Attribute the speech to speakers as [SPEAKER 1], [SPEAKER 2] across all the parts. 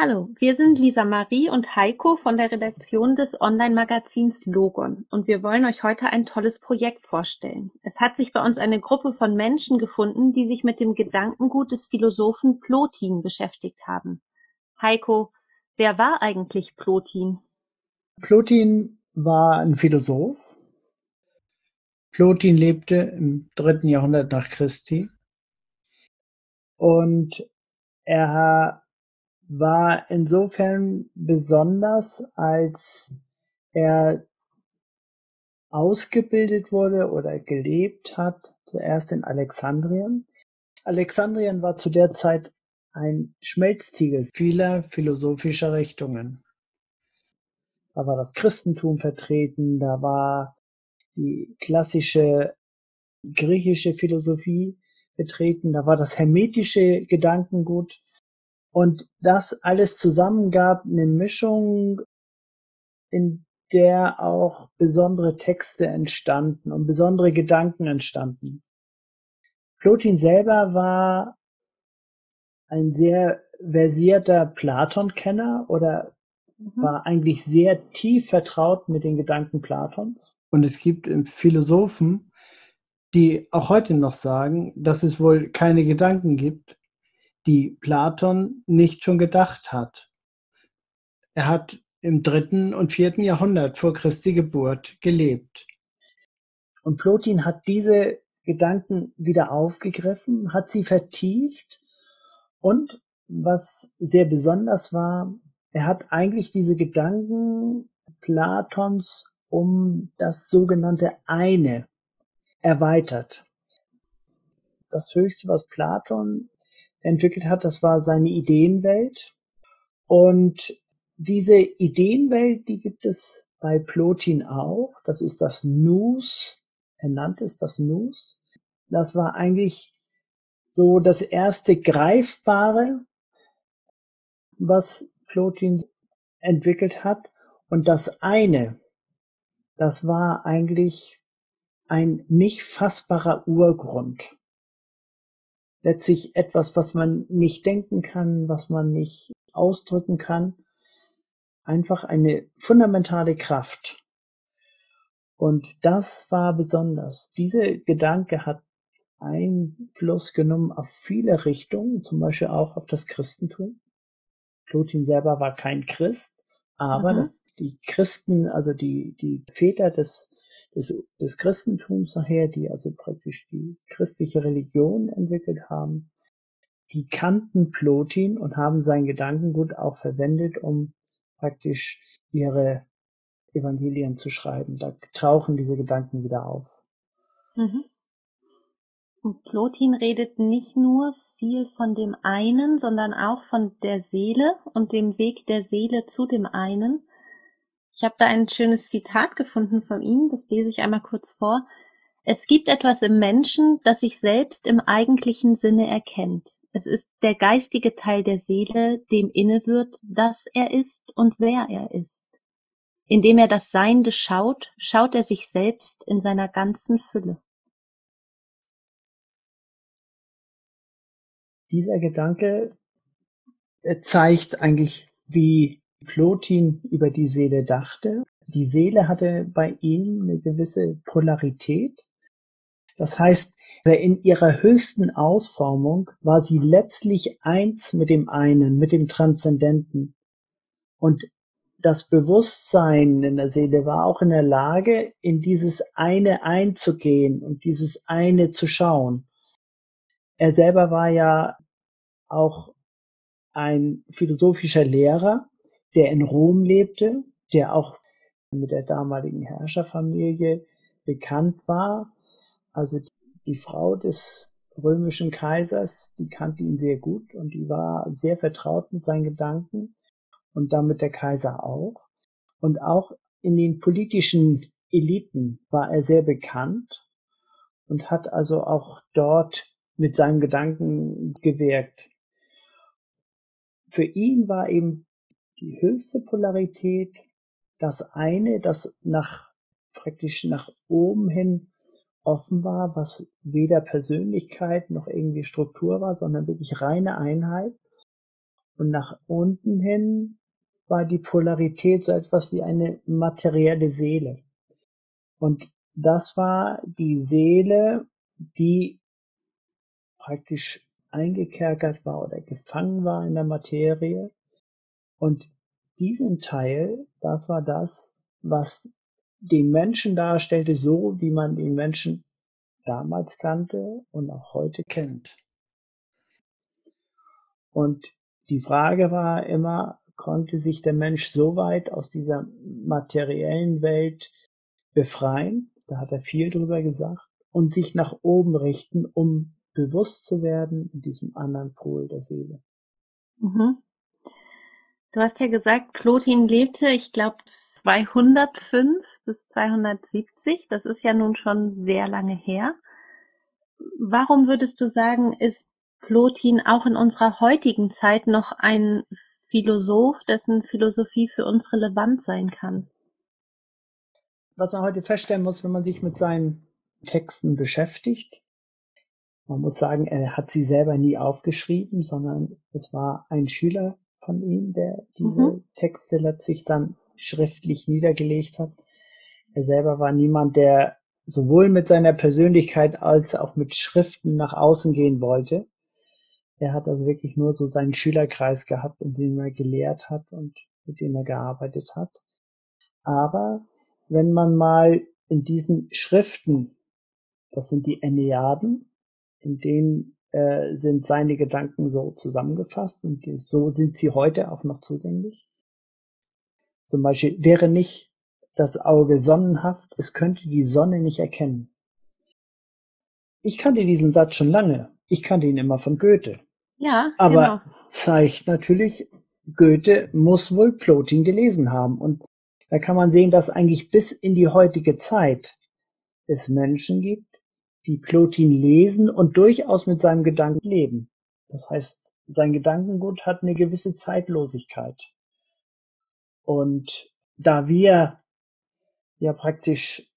[SPEAKER 1] Hallo, wir sind Lisa Marie und Heiko von der Redaktion des Online-Magazins Logon und wir wollen euch heute ein tolles Projekt vorstellen. Es hat sich bei uns eine Gruppe von Menschen gefunden, die sich mit dem Gedankengut des Philosophen Plotin beschäftigt haben. Heiko, wer war eigentlich Plotin?
[SPEAKER 2] Plotin war ein Philosoph. Plotin lebte im dritten Jahrhundert nach Christi und er war insofern besonders, als er ausgebildet wurde oder gelebt hat, zuerst in Alexandrien. Alexandrien war zu der Zeit ein Schmelztiegel vieler philosophischer Richtungen. Da war das Christentum vertreten, da war die klassische griechische Philosophie vertreten, da war das hermetische Gedankengut und das alles zusammen gab eine Mischung, in der auch besondere Texte entstanden und besondere Gedanken entstanden. Plotin selber war ein sehr versierter Platon-Kenner oder mhm. war eigentlich sehr tief vertraut mit den Gedanken Platons. Und es gibt Philosophen, die auch heute noch sagen, dass es wohl keine Gedanken gibt, die Platon nicht schon gedacht hat. Er hat im dritten und vierten Jahrhundert vor Christi Geburt gelebt. Und Plotin hat diese Gedanken wieder aufgegriffen, hat sie vertieft und was sehr besonders war, er hat eigentlich diese Gedanken Platons um das sogenannte Eine erweitert. Das Höchste, was Platon entwickelt hat. Das war seine Ideenwelt. Und diese Ideenwelt, die gibt es bei Plotin auch. Das ist das Nous. Er nannte es das Nous. Das war eigentlich so das erste Greifbare, was Plotin entwickelt hat. Und das eine, das war eigentlich ein nicht fassbarer Urgrund letztlich etwas, was man nicht denken kann, was man nicht ausdrücken kann. Einfach eine fundamentale Kraft. Und das war besonders. Diese Gedanke hat Einfluss genommen auf viele Richtungen, zum Beispiel auch auf das Christentum. Plotin selber war kein Christ, aber mhm. das, die Christen, also die, die Väter des des, des Christentums nachher, die also praktisch die christliche Religion entwickelt haben, die kannten Plotin und haben sein Gedankengut auch verwendet, um praktisch ihre Evangelien zu schreiben. Da tauchen diese Gedanken wieder auf.
[SPEAKER 1] Mhm. Und Plotin redet nicht nur viel von dem einen, sondern auch von der Seele und dem Weg der Seele zu dem einen. Ich habe da ein schönes Zitat gefunden von ihm, das lese ich einmal kurz vor. Es gibt etwas im Menschen, das sich selbst im eigentlichen Sinne erkennt. Es ist der geistige Teil der Seele, dem inne wird, dass er ist und wer er ist. Indem er das Seiende schaut, schaut er sich selbst in seiner ganzen Fülle.
[SPEAKER 2] Dieser Gedanke zeigt eigentlich, wie Plotin über die Seele dachte. Die Seele hatte bei ihm eine gewisse Polarität. Das heißt, in ihrer höchsten Ausformung war sie letztlich eins mit dem einen, mit dem Transzendenten. Und das Bewusstsein in der Seele war auch in der Lage, in dieses eine einzugehen und dieses eine zu schauen. Er selber war ja auch ein philosophischer Lehrer der in Rom lebte, der auch mit der damaligen Herrscherfamilie bekannt war. Also die Frau des römischen Kaisers, die kannte ihn sehr gut und die war sehr vertraut mit seinen Gedanken und damit der Kaiser auch. Und auch in den politischen Eliten war er sehr bekannt und hat also auch dort mit seinen Gedanken gewirkt. Für ihn war eben die höchste Polarität, das eine, das nach praktisch nach oben hin offen war, was weder Persönlichkeit noch irgendwie Struktur war, sondern wirklich reine Einheit. Und nach unten hin war die Polarität so etwas wie eine materielle Seele. Und das war die Seele, die praktisch eingekerkert war oder gefangen war in der Materie. Und diesen Teil, das war das, was den Menschen darstellte, so wie man den Menschen damals kannte und auch heute kennt. Und die Frage war immer, konnte sich der Mensch so weit aus dieser materiellen Welt befreien, da hat er viel drüber gesagt, und sich nach oben richten, um bewusst zu werden in diesem anderen Pol der Seele.
[SPEAKER 1] Mhm. Du hast ja gesagt, Plotin lebte, ich glaube, 205 bis 270. Das ist ja nun schon sehr lange her. Warum würdest du sagen, ist Plotin auch in unserer heutigen Zeit noch ein Philosoph, dessen Philosophie für uns relevant sein kann?
[SPEAKER 2] Was man heute feststellen muss, wenn man sich mit seinen Texten beschäftigt, man muss sagen, er hat sie selber nie aufgeschrieben, sondern es war ein Schüler von ihm, der diese mhm. Texte letztlich dann schriftlich niedergelegt hat. Er selber war niemand, der sowohl mit seiner Persönlichkeit als auch mit Schriften nach außen gehen wollte. Er hat also wirklich nur so seinen Schülerkreis gehabt, in dem er gelehrt hat und mit dem er gearbeitet hat. Aber wenn man mal in diesen Schriften, das sind die Enneaden, in denen äh, sind seine Gedanken so zusammengefasst und die, so sind sie heute auch noch zugänglich. Zum Beispiel wäre nicht das Auge sonnenhaft, es könnte die Sonne nicht erkennen. Ich kannte diesen Satz schon lange. Ich kannte ihn immer von Goethe.
[SPEAKER 1] Ja,
[SPEAKER 2] aber genau. zeigt natürlich, Goethe muss wohl Plotin gelesen haben. Und da kann man sehen, dass eigentlich bis in die heutige Zeit es Menschen gibt, die Plotin lesen und durchaus mit seinem Gedanken leben. Das heißt, sein Gedankengut hat eine gewisse Zeitlosigkeit. Und da wir ja praktisch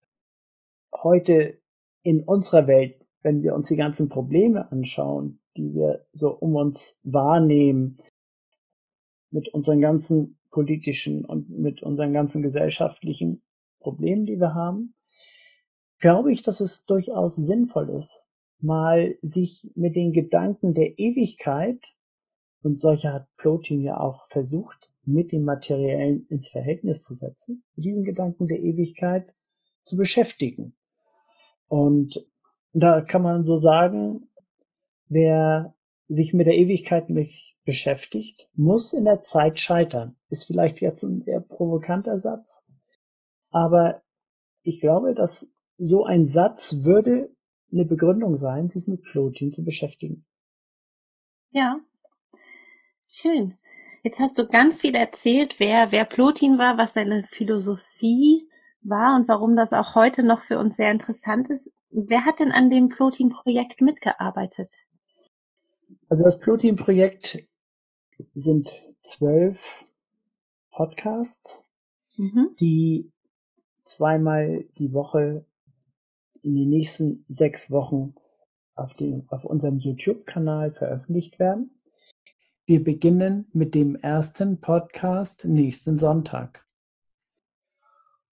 [SPEAKER 2] heute in unserer Welt, wenn wir uns die ganzen Probleme anschauen, die wir so um uns wahrnehmen, mit unseren ganzen politischen und mit unseren ganzen gesellschaftlichen Problemen, die wir haben, glaube ich, dass es durchaus sinnvoll ist, mal sich mit den Gedanken der Ewigkeit, und solche hat Plotin ja auch versucht, mit dem Materiellen ins Verhältnis zu setzen, mit diesen Gedanken der Ewigkeit zu beschäftigen. Und da kann man so sagen, wer sich mit der Ewigkeit beschäftigt, muss in der Zeit scheitern. Ist vielleicht jetzt ein sehr provokanter Satz, aber ich glaube, dass so ein Satz würde eine Begründung sein, sich mit Plotin zu beschäftigen.
[SPEAKER 1] Ja, schön. Jetzt hast du ganz viel erzählt, wer, wer Plotin war, was seine Philosophie war und warum das auch heute noch für uns sehr interessant ist. Wer hat denn an dem Plotin-Projekt mitgearbeitet?
[SPEAKER 2] Also das Plotin-Projekt sind zwölf Podcasts, mhm. die zweimal die Woche in den nächsten sechs Wochen auf, dem, auf unserem YouTube-Kanal veröffentlicht werden. Wir beginnen mit dem ersten Podcast nächsten Sonntag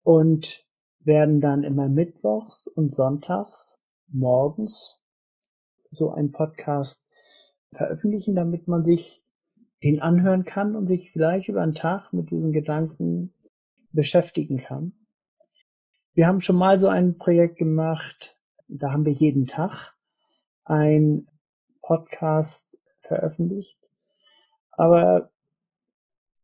[SPEAKER 2] und werden dann immer mittwochs und sonntags morgens so einen Podcast veröffentlichen, damit man sich den anhören kann und sich vielleicht über einen Tag mit diesen Gedanken beschäftigen kann. Wir haben schon mal so ein Projekt gemacht, da haben wir jeden Tag ein Podcast veröffentlicht. Aber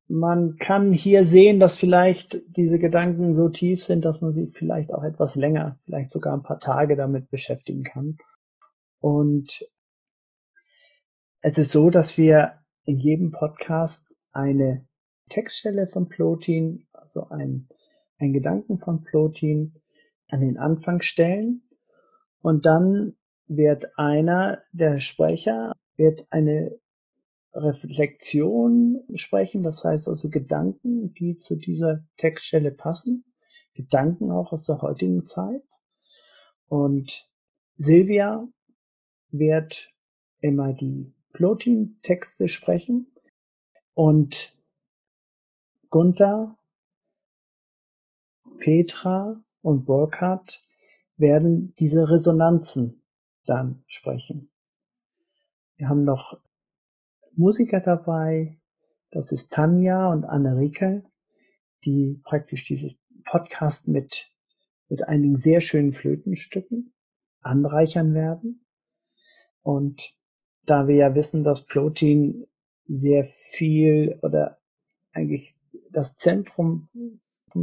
[SPEAKER 2] man kann hier sehen, dass vielleicht diese Gedanken so tief sind, dass man sich vielleicht auch etwas länger, vielleicht sogar ein paar Tage damit beschäftigen kann. Und es ist so, dass wir in jedem Podcast eine Textstelle von Plotin, also ein einen Gedanken von Plotin an den Anfang stellen. Und dann wird einer der Sprecher wird eine Reflexion sprechen, das heißt also Gedanken, die zu dieser Textstelle passen, Gedanken auch aus der heutigen Zeit. Und Silvia wird immer die Plotin-Texte sprechen. Und Gunther, Petra und Burkhardt werden diese Resonanzen dann sprechen. Wir haben noch Musiker dabei, das ist Tanja und Anne-Rike, die praktisch dieses Podcast mit, mit einigen sehr schönen Flötenstücken anreichern werden. Und da wir ja wissen, dass Plotin sehr viel oder eigentlich das Zentrum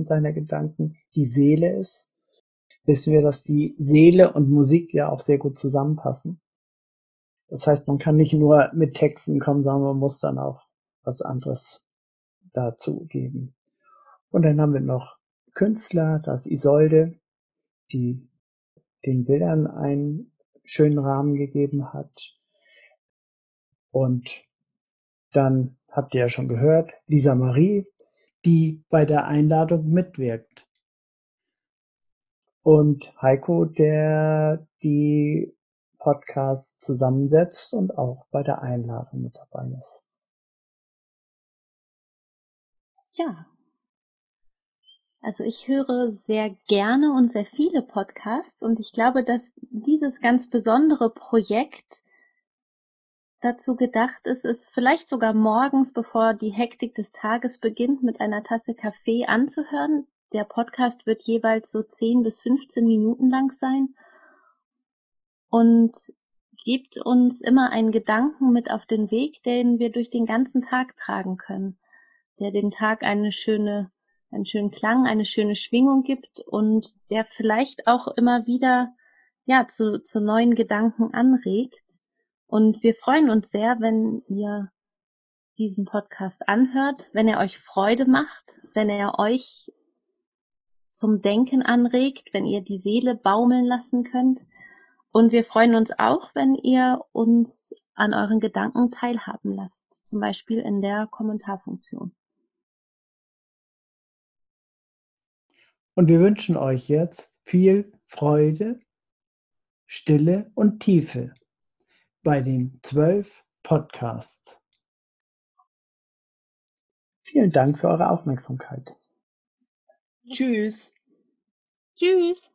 [SPEAKER 2] seiner Gedanken die Seele ist, wissen wir, dass die Seele und Musik ja auch sehr gut zusammenpassen. Das heißt, man kann nicht nur mit Texten kommen, sondern man muss dann auch was anderes dazu geben. Und dann haben wir noch Künstler, das Isolde, die den Bildern einen schönen Rahmen gegeben hat. Und dann habt ihr ja schon gehört, Lisa Marie, die bei der Einladung mitwirkt. Und Heiko, der die Podcasts zusammensetzt und auch bei der Einladung mit dabei ist.
[SPEAKER 1] Ja. Also ich höre sehr gerne und sehr viele Podcasts und ich glaube, dass dieses ganz besondere Projekt dazu gedacht ist, es vielleicht sogar morgens, bevor die Hektik des Tages beginnt, mit einer Tasse Kaffee anzuhören. Der Podcast wird jeweils so 10 bis 15 Minuten lang sein und gibt uns immer einen Gedanken mit auf den Weg, den wir durch den ganzen Tag tragen können, der dem Tag eine schöne, einen schönen Klang, eine schöne Schwingung gibt und der vielleicht auch immer wieder ja zu, zu neuen Gedanken anregt und wir freuen uns sehr, wenn ihr diesen Podcast anhört, wenn er euch Freude macht, wenn er euch zum Denken anregt, wenn ihr die Seele baumeln lassen könnt. Und wir freuen uns auch, wenn ihr uns an euren Gedanken teilhaben lasst, zum Beispiel in der Kommentarfunktion.
[SPEAKER 2] Und wir wünschen euch jetzt viel Freude, Stille und Tiefe bei den zwölf Podcasts. Vielen Dank für eure Aufmerksamkeit. Tschüss.
[SPEAKER 1] Tschüss.